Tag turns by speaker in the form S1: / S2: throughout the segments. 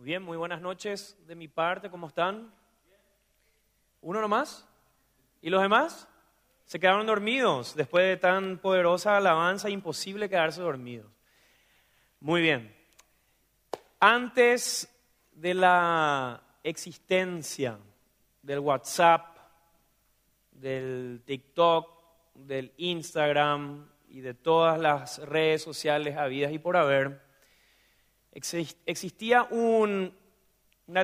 S1: Muy bien, muy buenas noches de mi parte, ¿cómo están? ¿Uno nomás? ¿Y los demás? Se quedaron dormidos después de tan poderosa alabanza, imposible quedarse dormidos. Muy bien. Antes de la existencia del WhatsApp, del TikTok, del Instagram y de todas las redes sociales habidas y por haber, existía una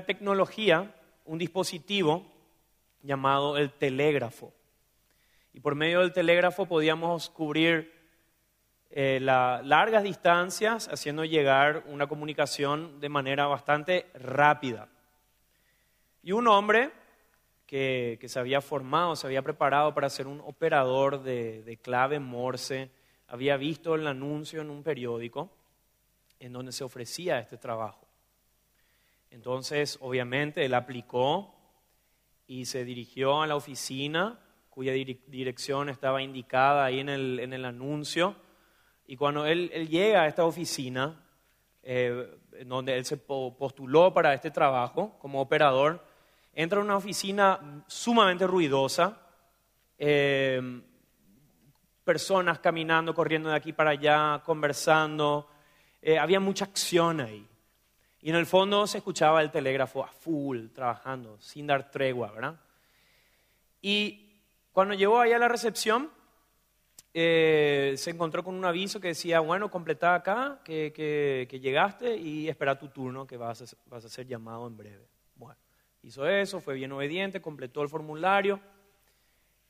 S1: tecnología, un dispositivo llamado el telégrafo. Y por medio del telégrafo podíamos cubrir eh, largas distancias haciendo llegar una comunicación de manera bastante rápida. Y un hombre que, se había formado, se había preparado para ser un operador de clave Morse, había visto el anuncio en un periódico en donde se ofrecía este trabajo. Entonces, obviamente, él aplicó y se dirigió a la oficina cuya dirección estaba indicada ahí en el, anuncio. Y cuando él, llega a esta oficina, eh, donde él se postuló para este trabajo como operador, entra a una oficina sumamente ruidosa, eh, personas caminando, corriendo de aquí para allá, conversando, eh, había mucha acción ahí. Y en el fondo se escuchaba el telégrafo a full, trabajando, sin dar tregua, ¿verdad? Y cuando llegó ahí a la recepción, eh, se encontró con un aviso que decía, bueno, completá acá, que, llegaste y espera tu turno, que vas a, vas a ser llamado en breve. Bueno, hizo eso, fue bien obediente, completó el formulario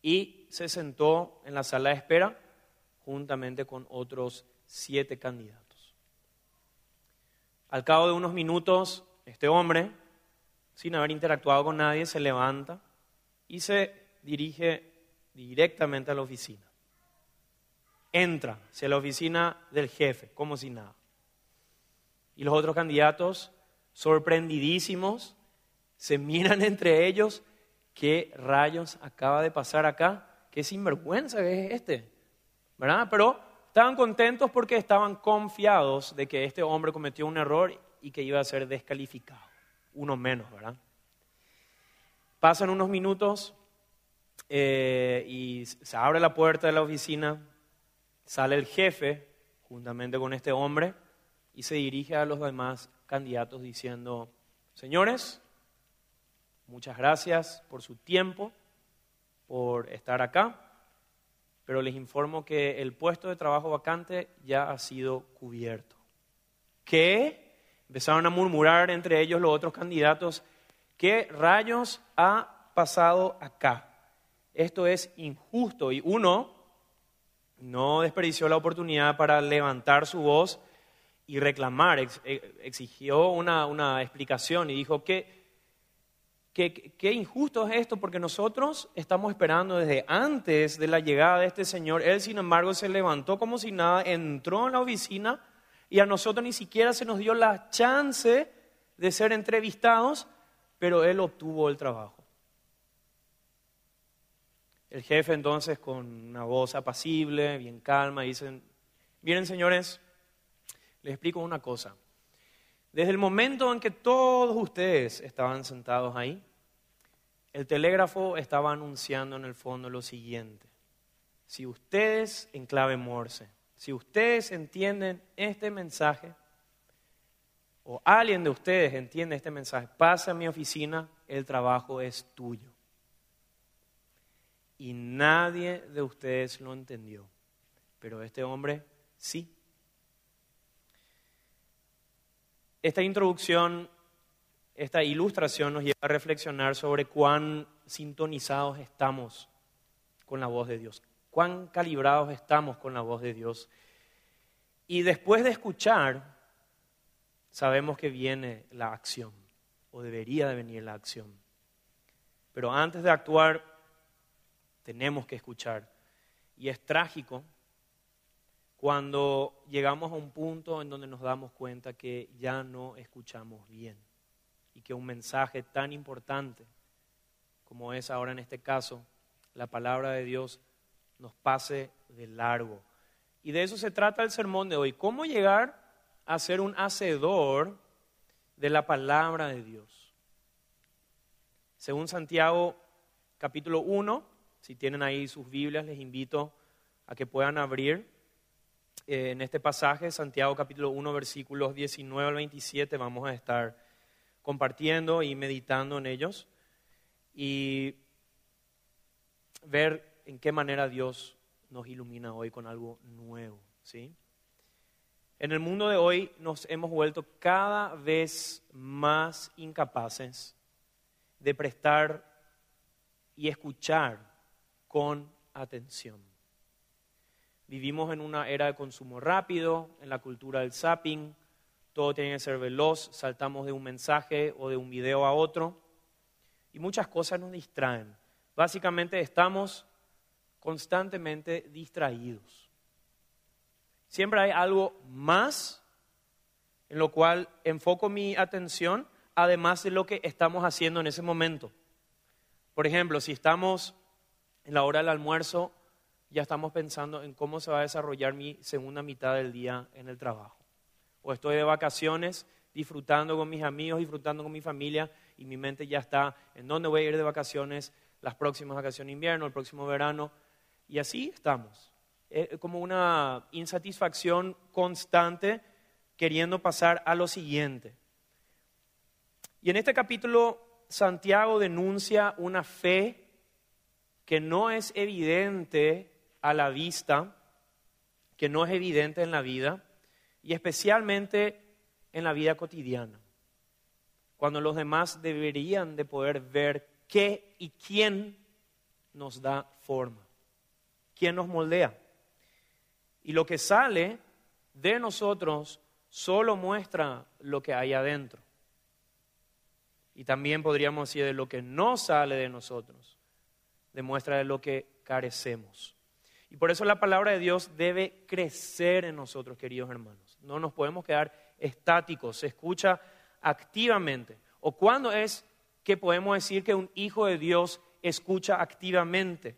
S1: y se sentó en la sala de espera juntamente con otros siete candidatos. Al cabo de unos minutos, este hombre, sin haber interactuado con nadie, se levanta y se dirige directamente a la oficina. Entra hacia la oficina del jefe, como si nada. Y los otros candidatos, sorprendidísimos, se miran entre ellos, ¿qué rayos acaba de pasar acá? ¿Qué sinvergüenza es este? ¿Verdad? Pero Estaban contentos porque estaban confiados de que este hombre cometió un error y que iba a ser descalificado. Uno menos, ¿verdad? Pasan unos minutos eh, y se abre la puerta de la oficina, sale el jefe juntamente con este hombre y se dirige a los demás candidatos diciendo, señores, muchas gracias por su tiempo, por estar acá pero les informo que el puesto de trabajo vacante ya ha sido cubierto. ¿Qué? Empezaron a murmurar entre ellos los otros candidatos, ¿qué rayos ha pasado acá? Esto es injusto y uno no desperdició la oportunidad para levantar su voz y reclamar, exigió una, una explicación y dijo que qué, injusto es esto, porque nosotros estamos esperando desde antes de la llegada de este Señor. Él, sin embargo, se levantó como si nada, entró en la oficina y a nosotros ni siquiera se nos dio la chance de ser entrevistados, pero Él obtuvo el trabajo. El jefe entonces, con una voz apacible, bien calma, dice, miren señores, les explico una cosa. Desde el momento en que todos ustedes estaban sentados ahí, el telégrafo estaba anunciando en el fondo lo siguiente. Si ustedes, en clave Morse, si ustedes entienden este mensaje, o alguien de ustedes entiende este mensaje, pasa a mi oficina, el trabajo es tuyo. Y nadie de ustedes lo entendió, pero este hombre sí. Esta introducción, esta ilustración nos lleva a reflexionar sobre cuán sintonizados estamos con la voz de Dios, cuán calibrados estamos con la voz de Dios. Y después de escuchar, sabemos que viene la acción, o debería de venir la acción. Pero antes de actuar, tenemos que escuchar. Y es trágico cuando llegamos a un punto en donde nos damos cuenta que ya no escuchamos bien y que un mensaje tan importante como es ahora en este caso, la palabra de Dios nos pase de largo. Y de eso se trata el sermón de hoy. ¿Cómo llegar a ser un hacedor de la palabra de Dios. Según Santiago capítulo 1, si tienen ahí sus Biblias, les invito a que puedan abrir eh, en este pasaje, Santiago capítulo 1, versículos 19 al 27, vamos a estar compartiendo y meditando en ellos y ver en qué manera Dios nos ilumina hoy con algo nuevo, ¿sí? En el mundo de hoy nos hemos vuelto cada vez más incapaces de prestar y escuchar con atención. Vivimos en una era de consumo rápido, en la cultura del zapping, todo tiene que ser veloz, saltamos de un mensaje o de un video a otro y muchas cosas nos distraen. Básicamente estamos constantemente distraídos. Siempre hay algo más en lo cual enfoco mi atención, además de lo que estamos haciendo en ese momento. Por ejemplo, si estamos en la hora del almuerzo, ya estamos pensando en cómo se va a desarrollar mi segunda mitad del día en el trabajo. O estoy de vacaciones, disfrutando con mis amigos, disfrutando con mi familia, y mi mente ya está en dónde voy a ir de vacaciones, las próximas vacaciones de invierno, el próximo verano, y así estamos. Es como una insatisfacción constante queriendo pasar a lo siguiente. Y en este capítulo Santiago denuncia una fe que no es evidente a la vista, que no es evidente en la vida, y especialmente en la vida cotidiana, cuando los demás deberían de poder ver qué y quién nos da forma, quién nos moldea. Y lo que sale de nosotros solo muestra lo que hay adentro. Y también podríamos decir de lo que no sale de nosotros, demuestra de lo que carecemos. Y por eso la palabra de Dios debe crecer en nosotros, queridos hermanos. No nos podemos quedar estáticos, se escucha activamente. ¿O cuándo es que podemos decir que un hijo de Dios escucha activamente?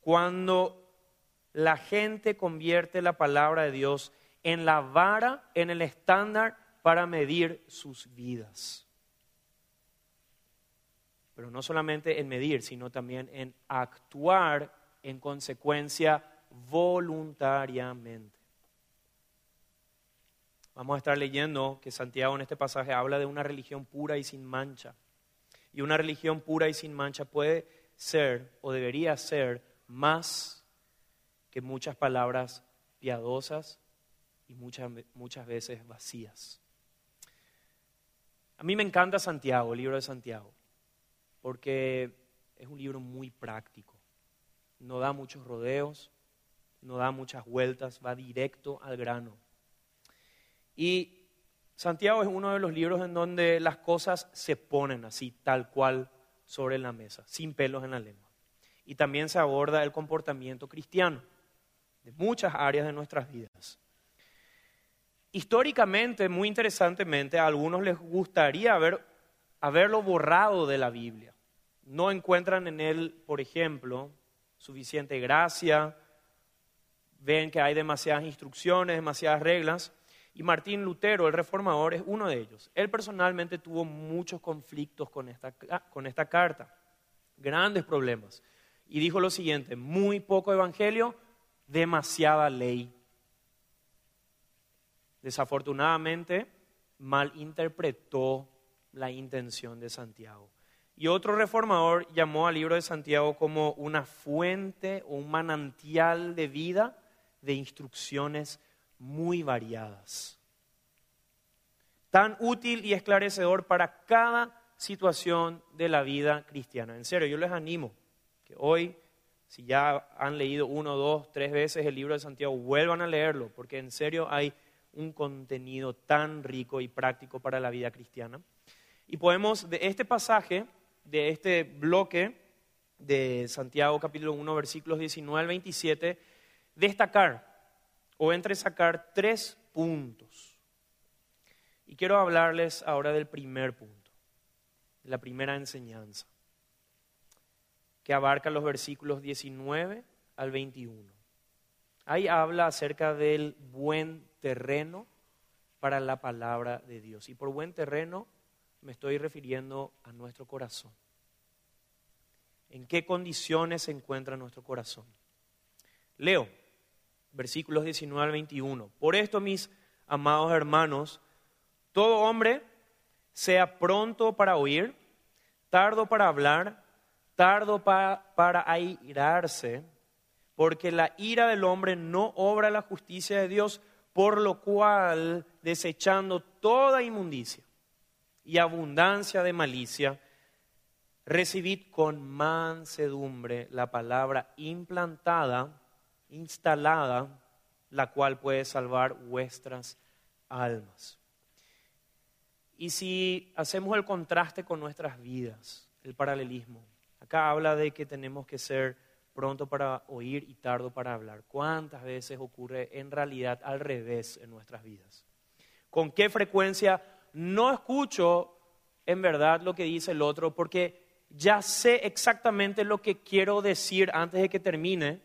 S1: Cuando la gente convierte la palabra de Dios en la vara, en el estándar para medir sus vidas. Pero no solamente en medir, sino también en actuar en consecuencia voluntariamente. Vamos a estar leyendo que Santiago en este pasaje habla de una religión pura y sin mancha. Y una religión pura y sin mancha puede ser o debería ser más que muchas palabras piadosas y muchas, muchas veces vacías. A mí me encanta Santiago, el libro de Santiago, porque es un libro muy práctico no da muchos rodeos, no da muchas vueltas, va directo al grano. Y Santiago es uno de los libros en donde las cosas se ponen así, tal cual, sobre la mesa, sin pelos en la lengua. Y también se aborda el comportamiento cristiano de muchas áreas de nuestras vidas. Históricamente, muy interesantemente, a algunos les gustaría haber, haberlo borrado de la Biblia. No encuentran en él, por ejemplo, suficiente gracia, ven que hay demasiadas instrucciones, demasiadas reglas. Y Martín Lutero, el reformador, es uno de ellos. Él personalmente tuvo muchos conflictos con esta, con esta carta, grandes problemas. Y dijo lo siguiente, muy poco evangelio, demasiada ley. Desafortunadamente, malinterpretó la intención de Santiago. Y otro reformador llamó al libro de Santiago como una fuente o un manantial de vida de instrucciones muy variadas. Tan útil y esclarecedor para cada situación de la vida cristiana. En serio, yo les animo que hoy, si ya han leído uno, dos, tres veces el libro de Santiago, vuelvan a leerlo, porque en serio hay un contenido tan rico y práctico para la vida cristiana. Y podemos de este pasaje de este bloque de Santiago capítulo 1 versículos 19 al 27 destacar o entresacar tres puntos. Y quiero hablarles ahora del primer punto, de la primera enseñanza, que abarca los versículos 19 al 21. Ahí habla acerca del buen terreno para la palabra de Dios. Y por buen terreno me estoy refiriendo a nuestro corazón. ¿En qué condiciones se encuentra nuestro corazón? Leo versículos 19 al 21. Por esto, mis amados hermanos, todo hombre sea pronto para oír, tardo para hablar, tardo para airarse, porque la ira del hombre no obra la justicia de Dios, por lo cual, desechando toda inmundicia y abundancia de malicia, recibid con mansedumbre la palabra implantada, instalada, la cual puede salvar vuestras almas. Y si hacemos el contraste con nuestras vidas, el paralelismo, acá habla de que tenemos que ser pronto para oír y tardo para hablar. ¿Cuántas veces ocurre en realidad al revés en nuestras vidas? ¿Con qué frecuencia no escucho en verdad lo que dice el otro porque ya sé exactamente lo que quiero decir antes de que termine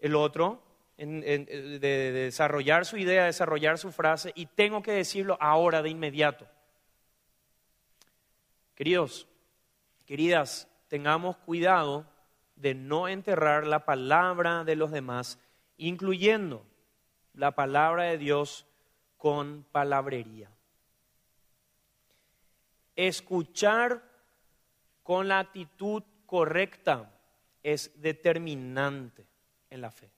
S1: el otro, de, de desarrollar su idea, desarrollar su frase, y tengo que decirlo ahora, de inmediato. Queridos, queridas, tengamos cuidado de no enterrar la palabra de los demás, incluyendo la palabra de Dios con palabrería. Escuchar con la actitud correcta es determinante en la fe.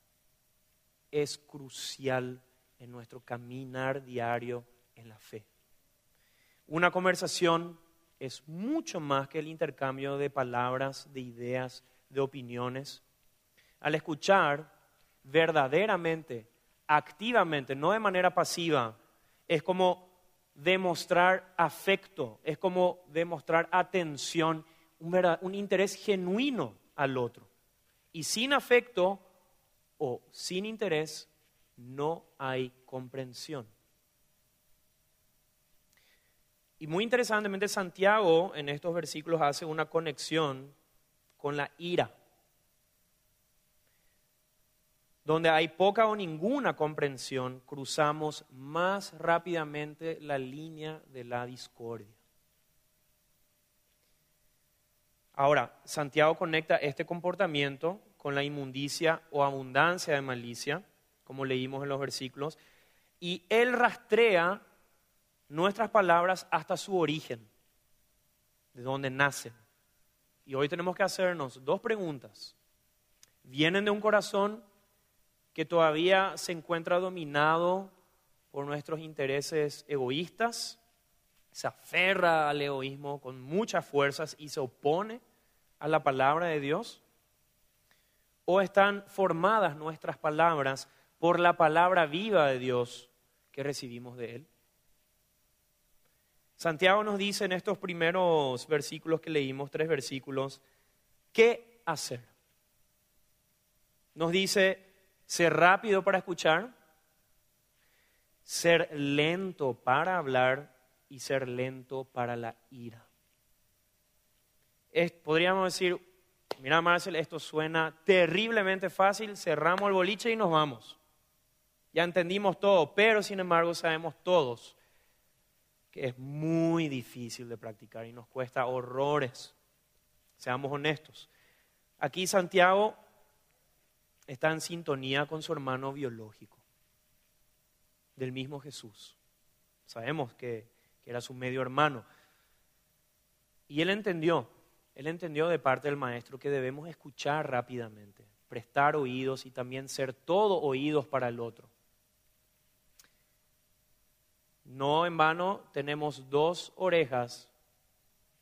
S1: Es crucial en nuestro caminar diario en la fe. Una conversación es mucho más que el intercambio de palabras, de ideas, de opiniones. Al escuchar verdaderamente, activamente, no de manera pasiva, es como demostrar afecto, es como demostrar atención, un, un interés genuino al otro. Y sin afecto o sin interés, no hay comprensión. Y muy interesantemente, Santiago en estos versículos hace una conexión con la ira, donde hay poca o ninguna comprensión, cruzamos más rápidamente la línea de la discordia. Ahora, Santiago conecta este comportamiento con la inmundicia o abundancia de malicia, como leímos en los versículos, y él rastrea nuestras palabras hasta su origen, de donde nacen. Y hoy tenemos que hacernos dos preguntas. ¿Vienen de un corazón que todavía se encuentra dominado por nuestros intereses egoístas? Se aferra al egoísmo con muchas fuerzas y se opone a la palabra de Dios. ¿O están formadas nuestras palabras por la palabra viva de Dios que recibimos de Él? Santiago nos dice en estos primeros versículos que leímos, tres versículos, ¿qué hacer? Nos dice ser rápido para escuchar, ser lento para hablar y ser lento para la ira. podríamos decir, mira Marcel, esto suena terriblemente fácil, cerramos el boliche y nos vamos. Ya entendimos todo, pero sin embargo sabemos todos que es muy difícil de practicar y nos cuesta horrores. Seamos honestos. Aquí Santiago está en sintonía con su hermano biológico, del mismo Jesús. Sabemos que, que era su medio hermano. Y él entendió, él entendió de parte del maestro que debemos escuchar rápidamente, prestar oídos y también ser todo oídos para el otro. No en vano tenemos dos orejas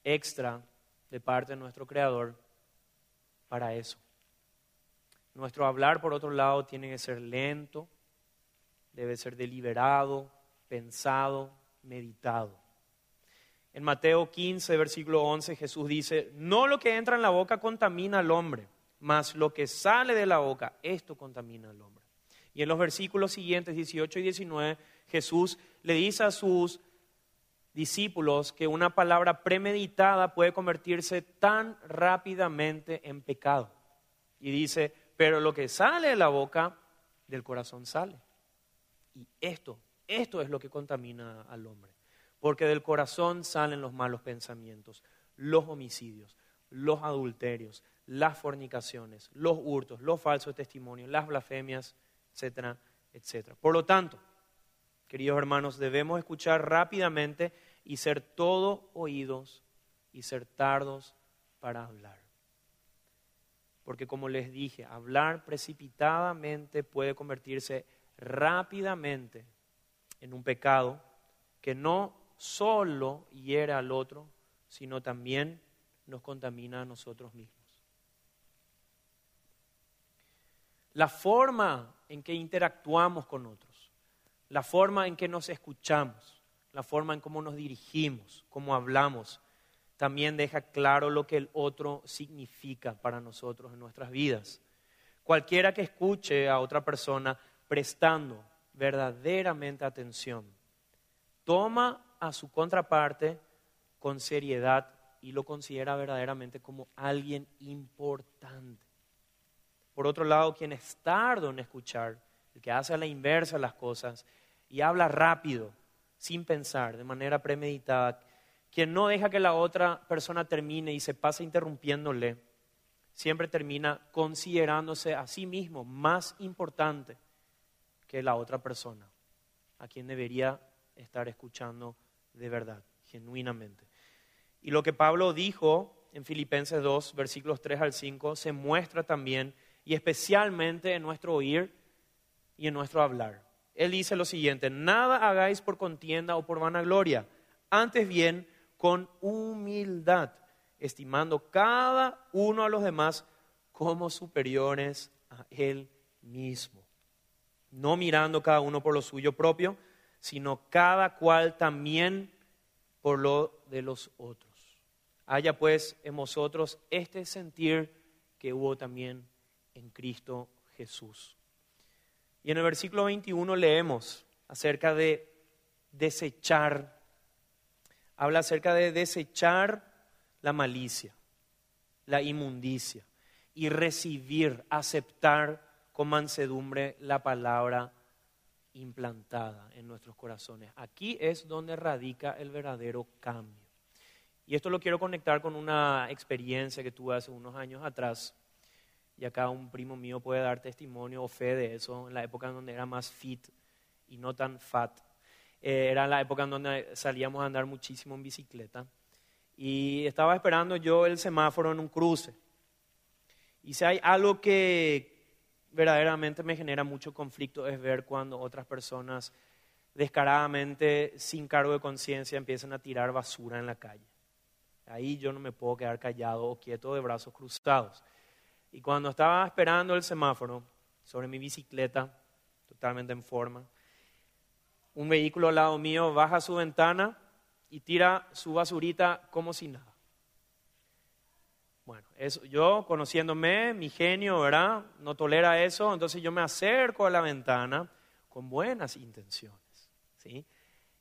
S1: extra de parte de nuestro Creador para eso. Nuestro hablar, por otro lado, tiene que ser lento, debe ser deliberado, pensado, meditado. En Mateo 15, versículo 11, Jesús dice, no lo que entra en la boca contamina al hombre, mas lo que sale de la boca, esto contamina al hombre. Y en los versículos siguientes, 18 y 19, Jesús le dice a sus discípulos que una palabra premeditada puede convertirse tan rápidamente en pecado. Y dice, pero lo que sale de la boca, del corazón sale. Y esto, Esto es lo que contamina al hombre. Porque del corazón salen los malos pensamientos, los homicidios, los adulterios, las fornicaciones, los hurtos, los falsos testimonios, las blasfemias, etcétera, etcétera. Por lo tanto, queridos hermanos, debemos escuchar rápidamente y ser todo oídos y ser tardos para hablar. Porque como les dije, hablar precipitadamente puede convertirse rápidamente en un pecado que no solo hiera al otro, sino también nos contamina a nosotros mismos. La forma en que interactuamos con otros, la forma en que nos escuchamos, la forma en cómo nos dirigimos, cómo hablamos, también deja claro lo que el otro significa para nosotros en nuestras vidas. Cualquiera que escuche a otra persona prestando verdaderamente atención, toma a su contraparte con seriedad y lo considera verdaderamente como alguien importante. Por otro lado, quien es tardo en escuchar, el que hace a la inversa las cosas y habla rápido, sin pensar, de manera premeditada, quien no deja que la otra persona termine y se pasa interrumpiéndole, siempre termina considerándose a sí mismo más importante que la otra persona, a quien debería estar escuchando de verdad, genuinamente. Y lo que Pablo dijo en Filipenses 2, versículos 3 al 5, se muestra también y especialmente en nuestro oír y en nuestro hablar. Él dice lo siguiente, nada hagáis por contienda o por vanagloria, antes bien con humildad, estimando cada uno a los demás como superiores a él mismo, no mirando cada uno por lo suyo propio, sino cada cual también por lo de los otros. Haya pues en vosotros este sentir que hubo también en Cristo Jesús. Y en el versículo 21 leemos acerca de desechar, habla acerca de desechar la malicia, la inmundicia y recibir, aceptar con mansedumbre la palabra implantada en nuestros corazones. Aquí es donde radica el verdadero cambio. Y esto lo quiero conectar con una experiencia que tuve hace unos años atrás. Y acá un primo mío puede dar testimonio o fe de eso, en la época en donde era más fit y no tan fat. Eh, era la época en donde salíamos a andar muchísimo en bicicleta. Y estaba esperando yo el semáforo en un cruce. Y si hay algo que verdaderamente me genera mucho conflicto es ver cuando otras personas descaradamente, sin cargo de conciencia, empiezan a tirar basura en la calle. Ahí yo no me puedo quedar callado o quieto de brazos cruzados. Y cuando estaba esperando el semáforo sobre mi bicicleta, totalmente en forma, un vehículo al lado mío baja su ventana y tira su basurita como si nada. Eso, yo conociéndome, mi genio, ¿verdad? No tolera eso, entonces yo me acerco a la ventana con buenas intenciones, ¿sí?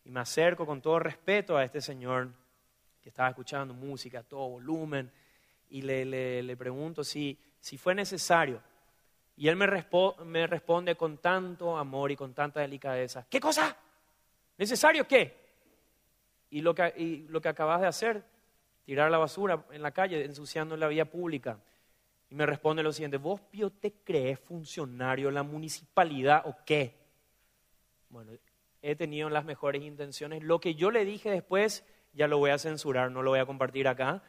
S1: Y me acerco con todo respeto a este señor que estaba escuchando música a todo volumen, y le, pregunto si, si, fue necesario. Y él me, me responde con tanto amor y con tanta delicadeza, ¿qué cosa? ¿Necesario qué? Y lo que, y lo que acabas de hacer, tirar la basura en la calle, ensuciando la vía pública. Y me responde lo siguiente, ¿vos Pío te crees funcionario de la municipalidad o qué? Bueno, he tenido las mejores intenciones. Lo que yo le dije después ya lo voy a censurar, no lo voy a compartir acá,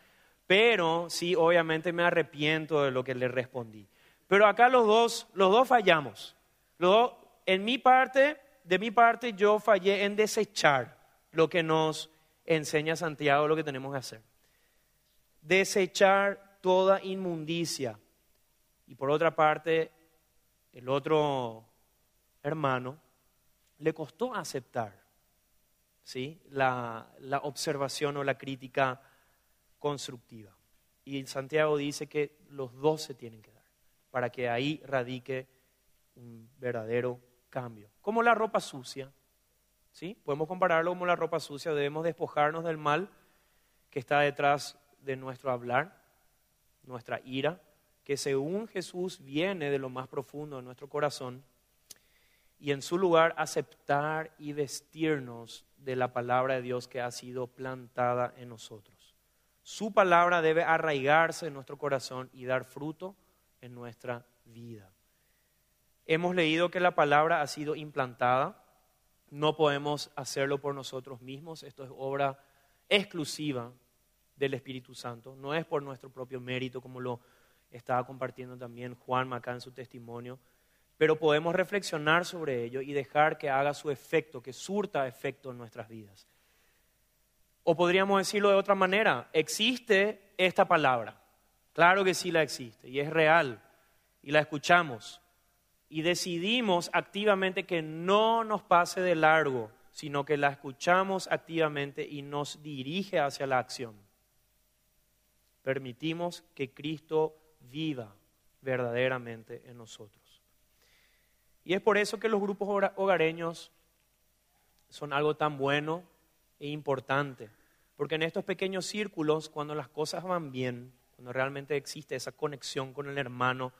S1: pero sí, obviamente me arrepiento de lo que le respondí. Pero acá los dos, los dos fallamos. Los en mi parte, de mi parte, yo fallé en desechar lo que nos enseña Santiago, lo que tenemos que hacer. Desechar toda inmundicia. Y por otra parte, el otro hermano le costó aceptar ¿sí? la, observación o la crítica constructiva. Y Santiago dice que los dos se tienen que dar para que ahí radique un verdadero cambio. Como la ropa sucia, ¿sí? Podemos compararlo como la ropa sucia, debemos despojarnos del mal que está detrás de nuestro hablar, nuestra ira, que según Jesús viene de lo más profundo de nuestro corazón y en su lugar aceptar y vestirnos de la palabra de Dios que ha sido plantada en nosotros. Su palabra debe arraigarse en nuestro corazón y dar fruto en nuestra vida. Hemos leído que la palabra ha sido implantada, no podemos hacerlo por nosotros mismos, esto es obra exclusiva del Espíritu Santo, no es por nuestro propio mérito como lo estaba compartiendo también Juan acá en su testimonio, pero podemos reflexionar sobre ello y dejar que haga su efecto, que surta efecto en nuestras vidas. O podríamos decirlo de otra manera, existe esta palabra, claro que sí la existe y es real y la escuchamos y decidimos activamente que no nos pase de largo, sino que la escuchamos activamente y nos dirige hacia la acción. Permitimos que Cristo viva verdaderamente en nosotros. Y es por eso que los grupos hogareños son algo tan bueno e importante. Porque en estos pequeños círculos, cuando las cosas van bien, cuando realmente existe esa conexión con el hermano,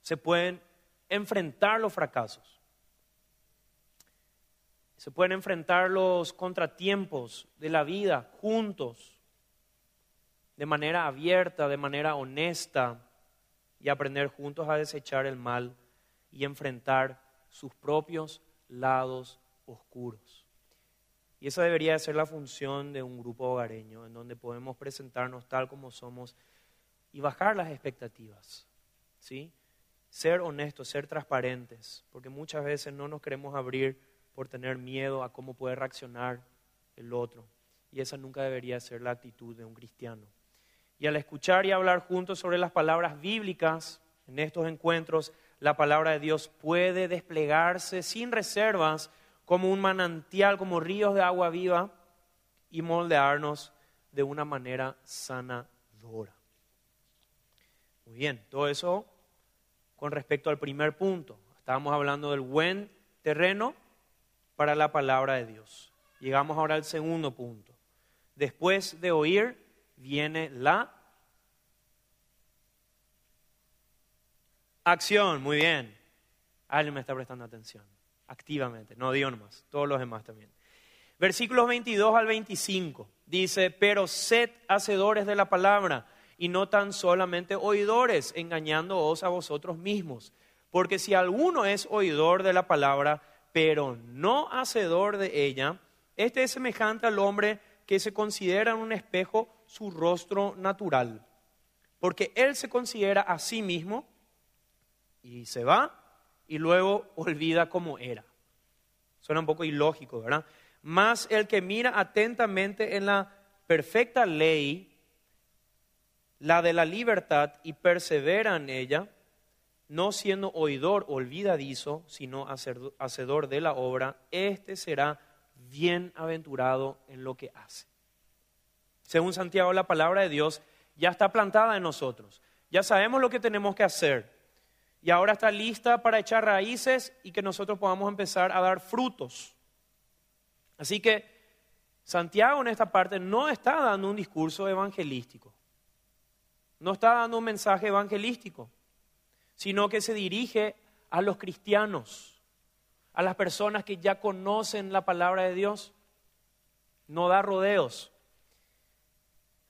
S1: se pueden enfrentar los fracasos. Se pueden enfrentar los contratiempos de la vida juntos, de manera abierta, de manera honesta, y aprender juntos a desechar el mal y enfrentar sus propios lados oscuros. Y esa debería ser la función de un grupo hogareño, en donde podemos presentarnos tal como somos y bajar las expectativas. ¿sí? Ser honestos, ser transparentes, porque muchas veces no nos queremos abrir por tener miedo a cómo puede reaccionar el otro. Y esa nunca debería ser la actitud de un cristiano. Y al escuchar y hablar juntos sobre las palabras bíblicas en estos encuentros, la palabra de Dios puede desplegarse sin reservas como un manantial, como ríos de agua viva y moldearnos de una manera sanadora. Muy bien, todo eso con respecto al primer punto. Estábamos hablando del buen terreno para la palabra de Dios. Llegamos ahora al segundo punto. Después de oír viene la Acción, muy bien. Alguien me está prestando atención. Activamente, no digo nomás, todos los demás también. Versículos 22 al 25 dice, pero sed hacedores de la palabra y no tan solamente oidores, engañándoos a vosotros mismos. Porque si alguno es oidor de la palabra, pero no hacedor de ella, este es semejante al hombre que se considera en un espejo su rostro natural. Porque él se considera a sí mismo y se va y luego olvida cómo era. Suena un poco ilógico, ¿verdad? Más el que mira atentamente en la perfecta ley, la de la libertad, y persevera en ella, no siendo oidor olvidadizo, sino hacedor de la obra, éste será bienaventurado en lo que hace. Según Santiago, la palabra de Dios ya está plantada en nosotros. Ya sabemos lo que tenemos que hacer y ahora está lista para echar raíces y que nosotros podamos empezar a dar frutos. Así que Santiago en esta parte no está dando un discurso evangelístico, no está dando un mensaje evangelístico, sino que se dirige a los cristianos, a las personas que ya conocen la palabra de Dios. No da rodeos.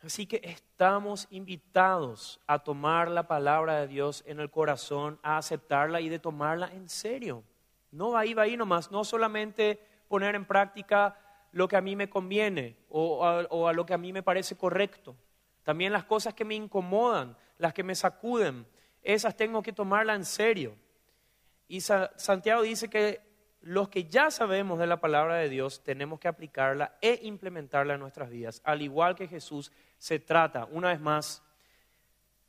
S1: Así que estamos invitados a tomar la palabra de Dios en el corazón, a aceptarla y de tomarla en serio. No va ahí, va ahí nomás, no solamente poner en práctica lo que a mí me conviene o a, o a lo que a mí me parece correcto. También las cosas que me incomodan, las que me sacuden, esas tengo que tomarla en serio. Y Santiago dice que los que ya sabemos de la palabra de Dios tenemos que aplicarla e implementarla en nuestras vidas, al igual que Jesús se trata, una vez más,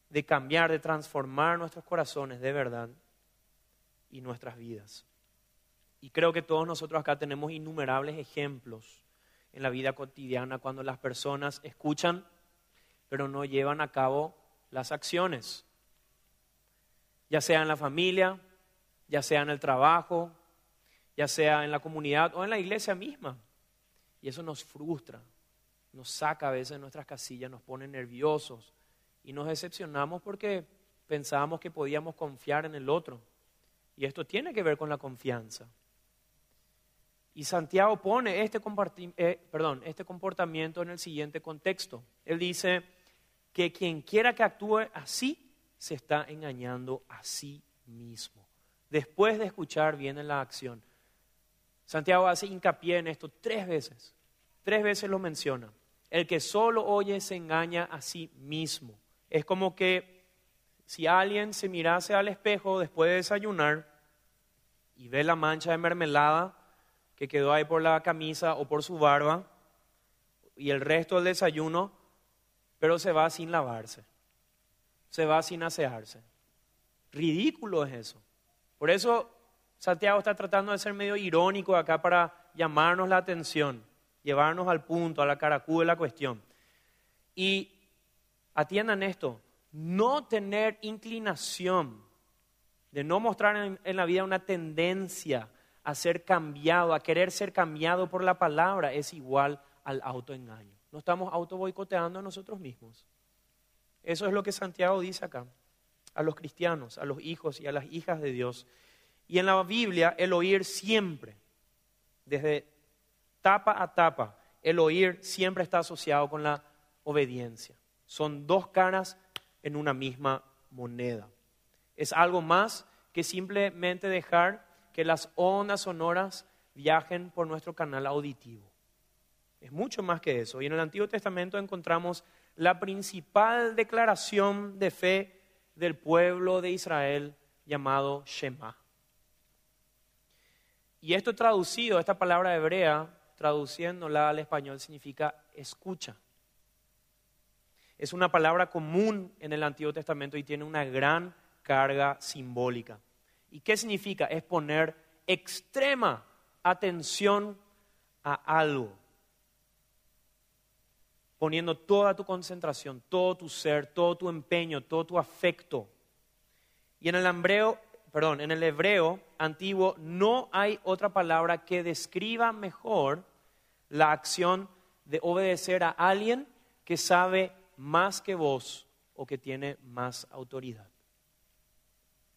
S1: de cambiar, de transformar nuestros corazones de verdad y nuestras vidas. Y creo que todos nosotros acá tenemos innumerables ejemplos en la vida cotidiana cuando las personas escuchan, pero no llevan a cabo las acciones, ya sea en la familia, ya sea en el trabajo, ya sea en la comunidad o en la iglesia misma. Y eso nos frustra, nos saca a veces de nuestras casillas, nos pone nerviosos y nos decepcionamos porque pensábamos que podíamos confiar en el otro. Y esto tiene que ver con la confianza. Y Santiago pone este, eh, perdón, este comportamiento en el siguiente contexto. Él dice que quien quiera que actúe así se está engañando a sí mismo. Después de escuchar viene la acción. Santiago hace hincapié en esto tres veces. Tres veces lo menciona. El que solo oye se engaña a sí mismo. Es como que si alguien se mirase al espejo después de desayunar y ve la mancha de mermelada que quedó ahí por la camisa o por su barba y el resto del desayuno, pero se va sin lavarse, se va sin asearse. Ridículo es eso. Por eso Santiago está tratando de ser medio irónico acá para llamarnos la atención, llevarnos al punto, a la caracú de la cuestión. Y atiendan esto, no tener inclinación de no mostrar en, la vida una tendencia a ser cambiado, a querer ser cambiado por la palabra, es igual al autoengaño. No estamos auto boicoteando a nosotros mismos. Eso es lo que Santiago dice acá, a los cristianos, a los hijos y a las hijas de Dios. Y en la Biblia el oír siempre, desde tapa a tapa, el oír siempre está asociado con la obediencia. Son dos caras en una misma moneda. Es algo más que simplemente dejar que las ondas sonoras viajen por nuestro canal auditivo. Es mucho más que eso. Y en el Antiguo Testamento encontramos la principal declaración de fe del pueblo de Israel llamado Shema. Y esto traducido, esta palabra hebrea, traduciéndola al español, significa escucha. Es una palabra común en el Antiguo Testamento y tiene una gran carga simbólica. ¿Y qué significa? Es poner extrema atención a algo. Poniendo toda tu concentración, todo tu ser, todo tu empeño, todo tu afecto. Y en el hebreo, perdón, en el hebreo antiguo no hay otra palabra que describa mejor la acción de obedecer a alguien que sabe más que vos o que tiene más autoridad.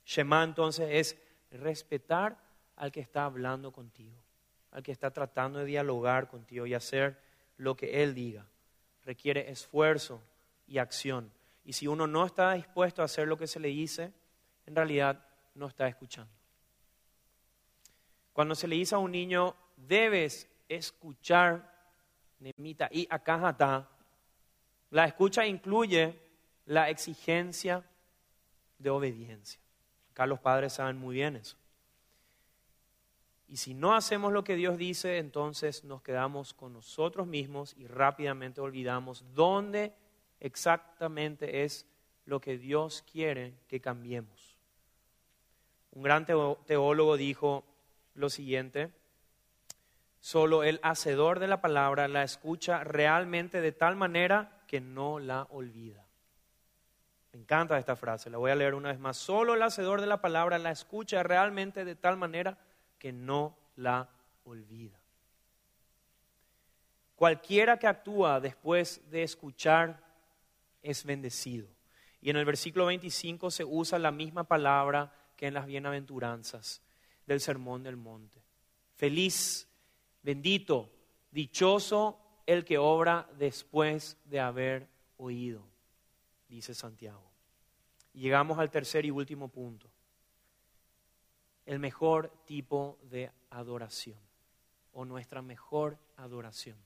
S1: Shema entonces es respetar al que está hablando contigo, al que está tratando de dialogar contigo y hacer lo que Él diga. Requiere esfuerzo y acción. Y si uno no está dispuesto a hacer lo que se le dice, en realidad no está escuchando. Cuando se le dice a un niño, debes escuchar, Nemita y está, la escucha incluye la exigencia de obediencia. Acá los padres saben muy bien eso. Y si no hacemos lo que Dios dice, entonces nos quedamos con nosotros mismos y rápidamente olvidamos dónde exactamente es lo que Dios quiere que cambiemos. Un gran teólogo dijo lo siguiente, solo el hacedor de la palabra la escucha realmente de tal manera que no la olvida. Me encanta esta frase, la voy a leer una vez más. Solo el hacedor de la palabra la escucha realmente de tal manera que no la olvida. Cualquiera que actúa después de escuchar es bendecido. Y en el versículo 25 se usa la misma palabra que en las bienaventuranzas del Sermón del Monte. Feliz, bendito, dichoso el que obra después de haber oído dice Santiago. llegamos al tercer y último punto. El mejor tipo de adoración o nuestra mejor adoración.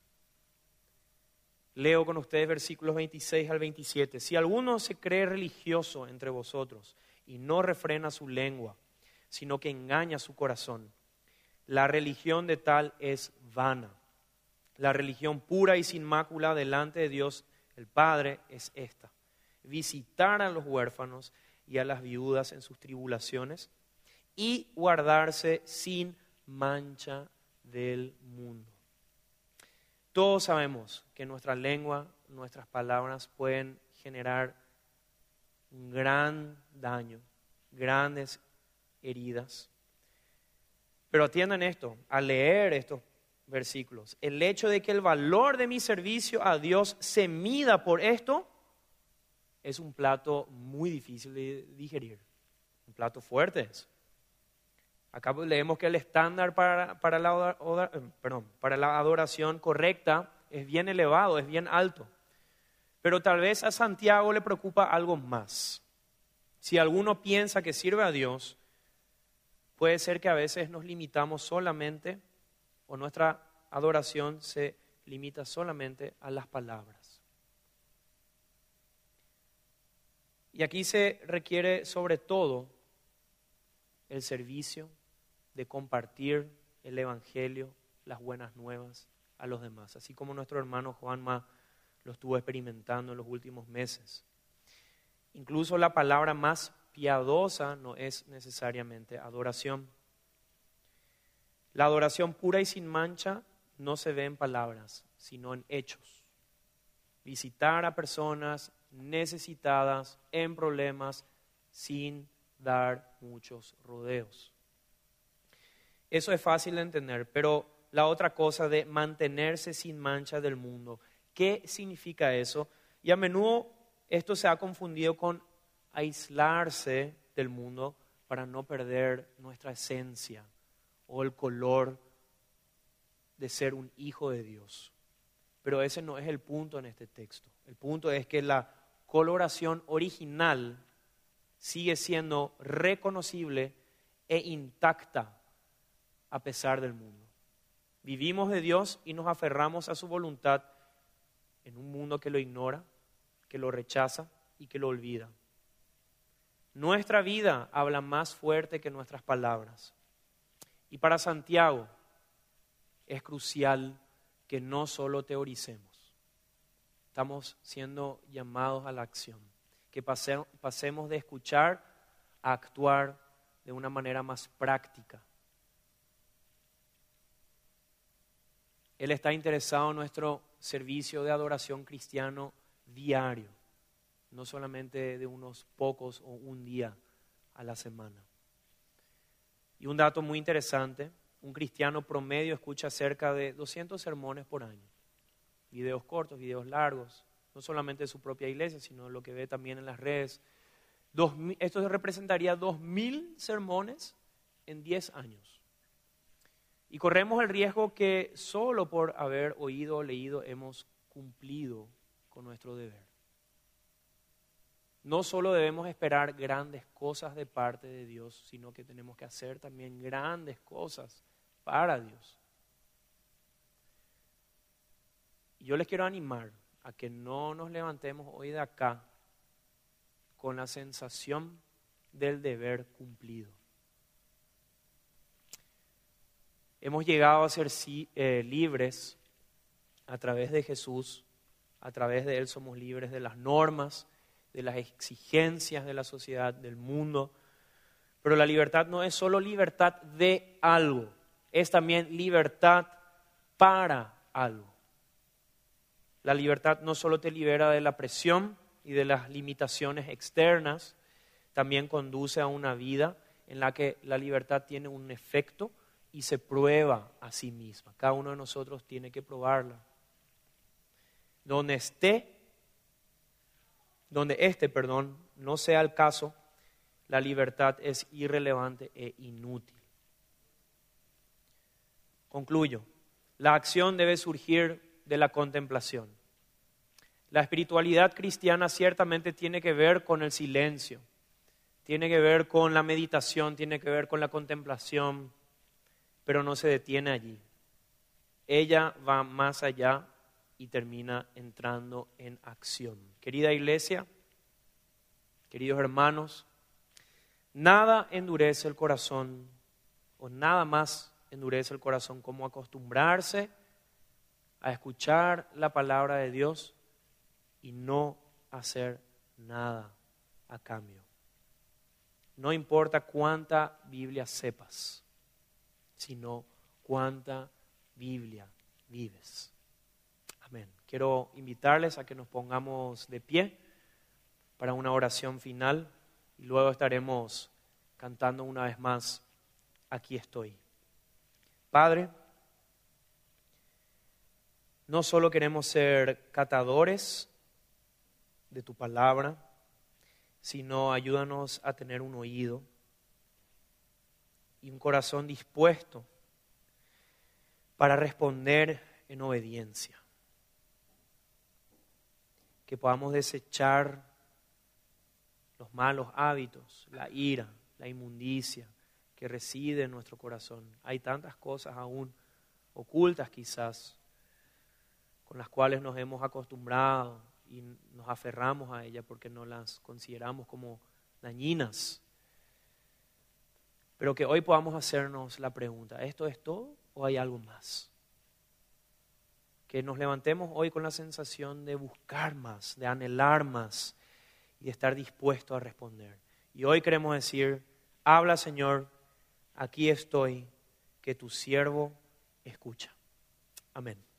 S1: Leo con ustedes versículos 26 al 27. Si alguno se cree religioso entre vosotros y no refrena su lengua, sino que engaña su corazón, la religión de tal es vana. La religión pura y sin mácula delante de Dios el Padre es esta visitar a los huérfanos y a las viudas en sus tribulaciones y guardarse sin mancha del mundo. Todos sabemos que nuestra lengua, nuestras palabras pueden generar gran daño, grandes heridas. Pero atiendan esto, al leer estos versículos, el hecho de que el valor de mi servicio a Dios se mida por esto es un plato muy difícil de digerir, un plato fuerte es. Acá leemos que el estándar para, para, la, para la adoración correcta es bien elevado, es bien alto. Pero tal vez a Santiago le preocupa algo más. Si alguno piensa que sirve a Dios, puede ser que a veces nos limitamos solamente o nuestra adoración se limita solamente a las palabras. Y aquí se requiere sobre todo el servicio de compartir el Evangelio, las buenas nuevas a los demás, así como nuestro hermano Juanma lo estuvo experimentando en los últimos meses. Incluso la palabra más piadosa no es necesariamente adoración. La adoración pura y sin mancha no se ve en palabras, sino en hechos. Visitar a personas necesitadas, en problemas, sin dar muchos rodeos. Eso es fácil de entender, pero la otra cosa de mantenerse sin mancha del mundo, ¿qué significa eso? Y a menudo esto se ha confundido con aislarse del mundo para no perder nuestra esencia o el color de ser un hijo de Dios. Pero ese no es el punto en este texto. El punto es que la coloración original sigue siendo reconocible e intacta a pesar del mundo. Vivimos de Dios y nos aferramos a su voluntad en un mundo que lo ignora, que lo rechaza y que lo olvida. Nuestra vida habla más fuerte que nuestras palabras. Y para Santiago es crucial que no solo teoricemos. Estamos siendo llamados a la acción. Que pasemos de escuchar a actuar de una manera más práctica. Él está interesado en nuestro servicio de adoración cristiano diario, no solamente de unos pocos o un día a la semana. Y un dato muy interesante, un cristiano promedio escucha cerca de 200 sermones por año, videos cortos, videos largos, no solamente de su propia iglesia, sino lo que ve también en las redes. esto representaría 2.000 sermones en 10 años. Y corremos el riesgo que solo por haber oído o leído hemos cumplido con nuestro deber. No solo debemos esperar grandes cosas de parte de Dios, sino que tenemos que hacer también grandes cosas para Dios. Y yo les quiero animar a que no nos levantemos hoy de acá con la sensación del deber cumplido. Hemos llegado a ser eh, libres a través de Jesús a través de Él somos libres de las normas, de las exigencias de la sociedad, del mundo. Pero la libertad no es solo libertad de algo, es también libertad para algo. La libertad no solo te libera de la presión y de las limitaciones externas, también conduce a una vida en la que la libertad tiene un efecto y se prueba a sí misma. Cada uno de nosotros tiene que probarla donde esté, donde este, perdón, no sea el caso, la libertad es irrelevante e inútil. Concluyo. La acción debe surgir de la contemplación. La espiritualidad cristiana ciertamente tiene que ver con el silencio, tiene que ver con la meditación, tiene que ver con la contemplación, pero no se detiene allí. Ella va más allá y termina entrando en acción. Querida iglesia, queridos hermanos, nada endurece el corazón o nada más endurece el corazón como acostumbrarse a escuchar la palabra de Dios y no hacer nada a cambio. No importa cuánta Biblia sepas, sino cuánta Biblia vives. Quiero invitarles a que nos pongamos de pie para una oración final y luego estaremos cantando una vez más, aquí estoy. Padre, no solo queremos ser catadores de tu palabra, sino ayúdanos a tener un oído y un corazón dispuesto para responder en obediencia. Que podamos desechar los malos hábitos, la ira, la inmundicia que reside en nuestro corazón. Hay tantas cosas aún ocultas quizás con las cuales nos hemos acostumbrado y nos aferramos a ellas porque no las consideramos como dañinas. Pero que hoy podamos hacernos la pregunta, ¿esto es todo o hay algo más? Que nos levantemos hoy con la sensación de buscar más, de anhelar más y de estar dispuesto a responder. Y hoy queremos decir, habla Señor, aquí estoy, que tu siervo escucha. Amén.